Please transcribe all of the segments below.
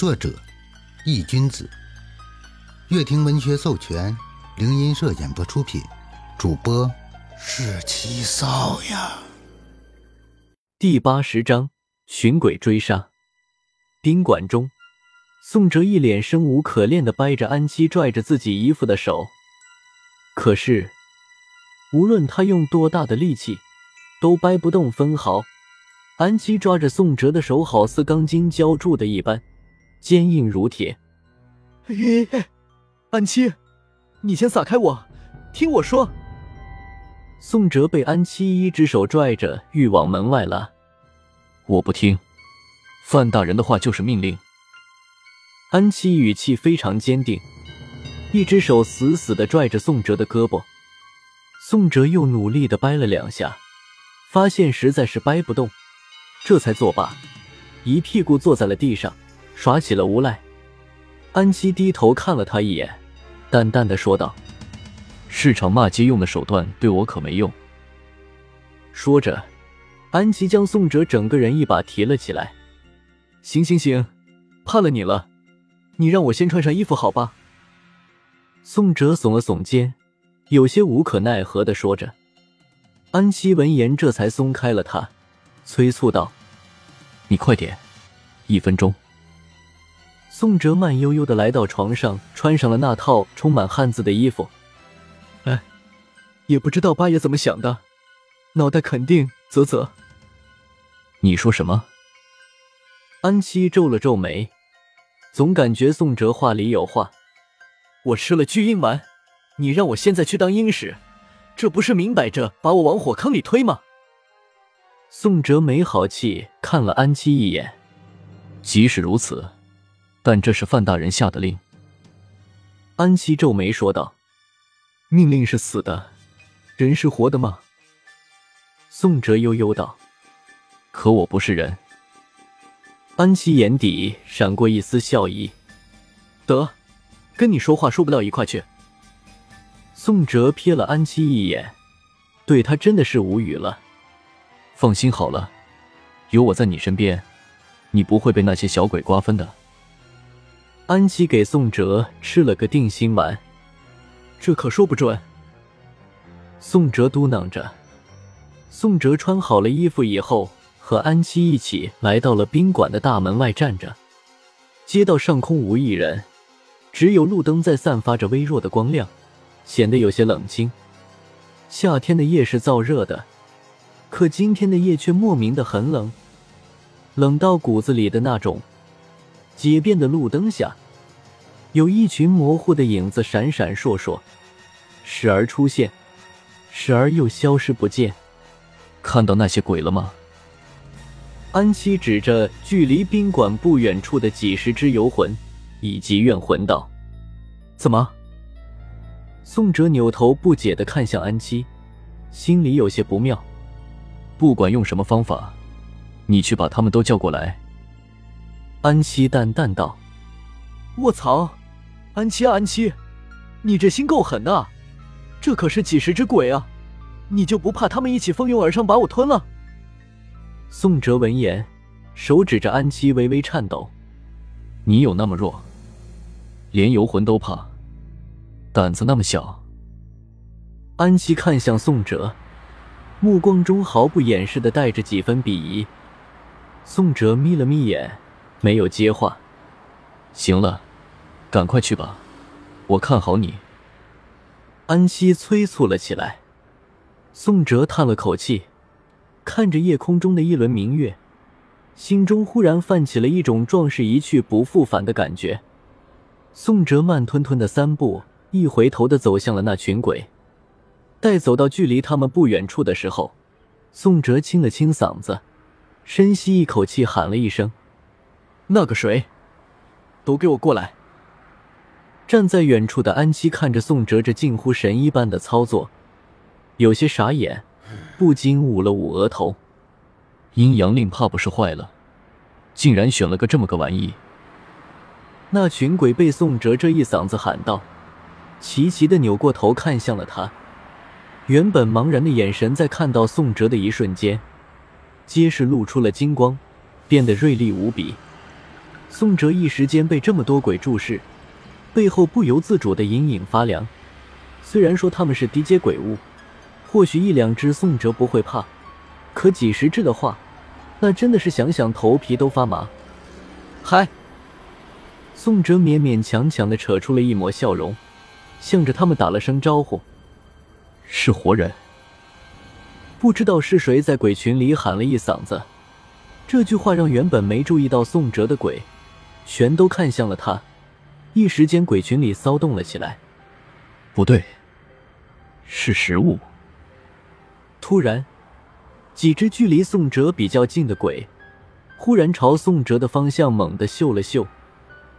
作者：易君子，乐亭文学授权，灵音社演播出品，主播是七少呀。第八十章：寻鬼追杀。宾馆中，宋哲一脸生无可恋的掰着安七拽着自己衣服的手，可是无论他用多大的力气，都掰不动分毫。安七抓着宋哲的手，好似钢筋浇铸的一般，坚硬如铁。嘿，安七，你先撒开我，听我说。宋哲被安七一只手拽着，欲往门外拉。我不听，范大人的话就是命令。安七语气非常坚定，一只手死死的拽着宋哲的胳膊。宋哲又努力的掰了两下，发现实在是掰不动。这才作罢，一屁股坐在了地上，耍起了无赖。安七低头看了他一眼，淡淡的说道：“市场骂街用的手段对我可没用。”说着，安琪将宋哲整个人一把提了起来。“行行行，怕了你了，你让我先穿上衣服好吧？”宋哲耸了耸肩，有些无可奈何的说着。安琪闻言，这才松开了他。催促道：“你快点，一分钟。”宋哲慢悠悠的来到床上，穿上了那套充满汗渍的衣服。哎，也不知道八爷怎么想的，脑袋肯定啧啧。你说什么？安七皱了皱眉，总感觉宋哲话里有话。我吃了巨婴丸，你让我现在去当鹰使，这不是明摆着把我往火坑里推吗？宋哲没好气看了安七一眼，即使如此，但这是范大人下的令。安七皱眉说道：“命令是死的，人是活的吗？”宋哲悠悠道：“可我不是人。”安七眼底闪过一丝笑意：“得，跟你说话说不到一块去。”宋哲瞥了安七一眼，对他真的是无语了。放心好了，有我在你身边，你不会被那些小鬼瓜分的。安琪给宋哲吃了个定心丸，这可说不准。宋哲嘟囔着。宋哲穿好了衣服以后，和安琪一起来到了宾馆的大门外站着。街道上空无一人，只有路灯在散发着微弱的光亮，显得有些冷清。夏天的夜是燥热的。可今天的夜却莫名的很冷，冷到骨子里的那种。街边的路灯下，有一群模糊的影子闪闪烁烁，时而出现，时而又消失不见。看到那些鬼了吗？安七指着距离宾馆不远处的几十只游魂以及怨魂道：“怎么？”宋哲扭头不解的看向安七，心里有些不妙。不管用什么方法，你去把他们都叫过来。”安七淡淡道。“卧槽，安七啊安七，你这心够狠的！这可是几十只鬼啊，你就不怕他们一起蜂拥而上把我吞了？”宋哲闻言，手指着安七微微颤抖：“你有那么弱？连游魂都怕？胆子那么小？”安七看向宋哲。目光中毫不掩饰的带着几分鄙夷。宋哲眯了眯眼，没有接话。行了，赶快去吧，我看好你。安七催促了起来。宋哲叹了口气，看着夜空中的一轮明月，心中忽然泛起了一种壮士一去不复返的感觉。宋哲慢吞吞的三步，一回头的走向了那群鬼。待走到距离他们不远处的时候，宋哲清了清嗓子，深吸一口气，喊了一声：“那个谁，都给我过来！”站在远处的安七看着宋哲这近乎神一般的操作，有些傻眼，不禁捂了捂额头。阴阳令怕不是坏了，竟然选了个这么个玩意。那群鬼被宋哲这一嗓子喊到，齐齐的扭过头看向了他。原本茫然的眼神，在看到宋哲的一瞬间，皆是露出了金光，变得锐利无比。宋哲一时间被这么多鬼注视，背后不由自主的隐隐发凉。虽然说他们是低阶鬼物，或许一两只宋哲不会怕，可几十只的话，那真的是想想头皮都发麻。嗨，宋哲勉勉强强的扯出了一抹笑容，向着他们打了声招呼：“是活人。”不知道是谁在鬼群里喊了一嗓子，这句话让原本没注意到宋哲的鬼，全都看向了他。一时间，鬼群里骚动了起来。不对，是食物。突然，几只距离宋哲比较近的鬼，忽然朝宋哲的方向猛地嗅了嗅，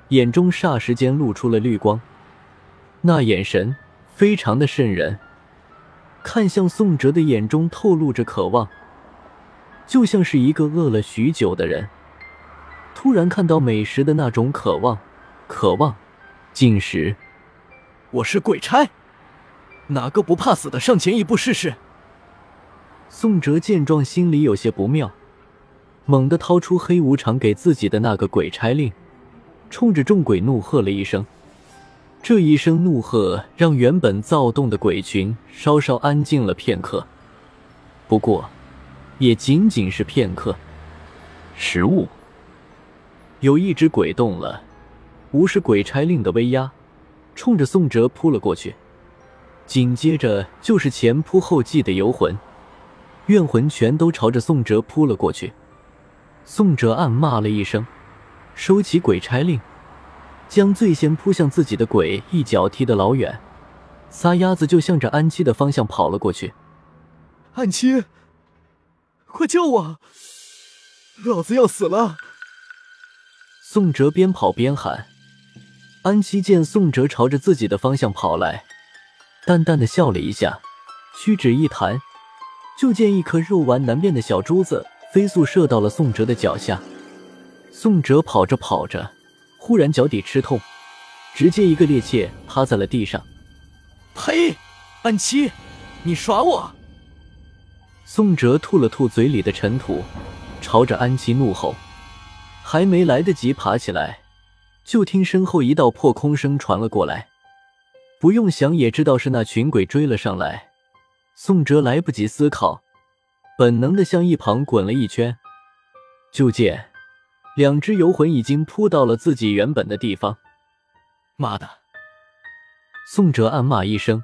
眼中霎时间露出了绿光，那眼神非常的渗人。看向宋哲的眼中透露着渴望，就像是一个饿了许久的人，突然看到美食的那种渴望。渴望进食。我是鬼差，哪个不怕死的上前一步试试？宋哲见状，心里有些不妙，猛地掏出黑无常给自己的那个鬼差令，冲着众鬼怒喝了一声。这一声怒喝让原本躁动的鬼群稍稍安静了片刻，不过，也仅仅是片刻。食物，有一只鬼动了，无视鬼差令的威压，冲着宋哲扑了过去。紧接着就是前仆后继的游魂、怨魂，全都朝着宋哲扑了过去。宋哲暗骂了一声，收起鬼差令。将最先扑向自己的鬼一脚踢得老远，撒丫子就向着安七的方向跑了过去。安七，快救我！老子要死了！宋哲边跑边喊。安七见宋哲朝着自己的方向跑来，淡淡的笑了一下，屈指一弹，就见一颗肉丸难辨的小珠子飞速射到了宋哲的脚下。宋哲跑着跑着。忽然脚底吃痛，直接一个趔趄趴在了地上。呸！安七，你耍我！宋哲吐了吐嘴里的尘土，朝着安琪怒吼。还没来得及爬起来，就听身后一道破空声传了过来。不用想也知道是那群鬼追了上来。宋哲来不及思考，本能的向一旁滚了一圈，就见。两只游魂已经扑到了自己原本的地方，妈的！宋哲暗骂一声，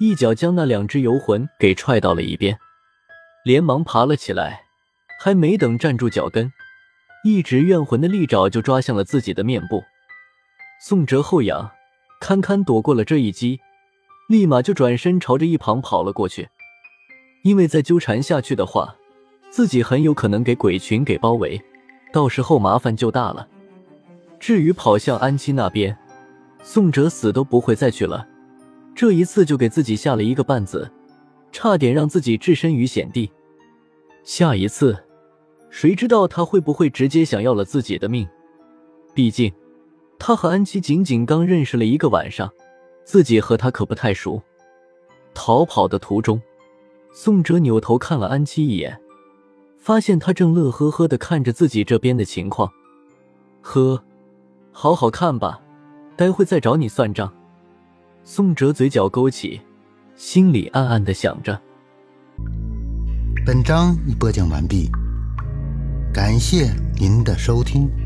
一脚将那两只游魂给踹到了一边，连忙爬了起来。还没等站住脚跟，一直怨魂的利爪就抓向了自己的面部。宋哲后仰，堪堪躲过了这一击，立马就转身朝着一旁跑了过去。因为再纠缠下去的话，自己很有可能给鬼群给包围。到时候麻烦就大了。至于跑向安七那边，宋哲死都不会再去了。这一次就给自己下了一个绊子，差点让自己置身于险地。下一次，谁知道他会不会直接想要了自己的命？毕竟，他和安七仅仅刚认识了一个晚上，自己和他可不太熟。逃跑的途中，宋哲扭头看了安七一眼。发现他正乐呵呵的看着自己这边的情况，呵，好好看吧，待会再找你算账。宋哲嘴角勾起，心里暗暗的想着。本章已播讲完毕，感谢您的收听。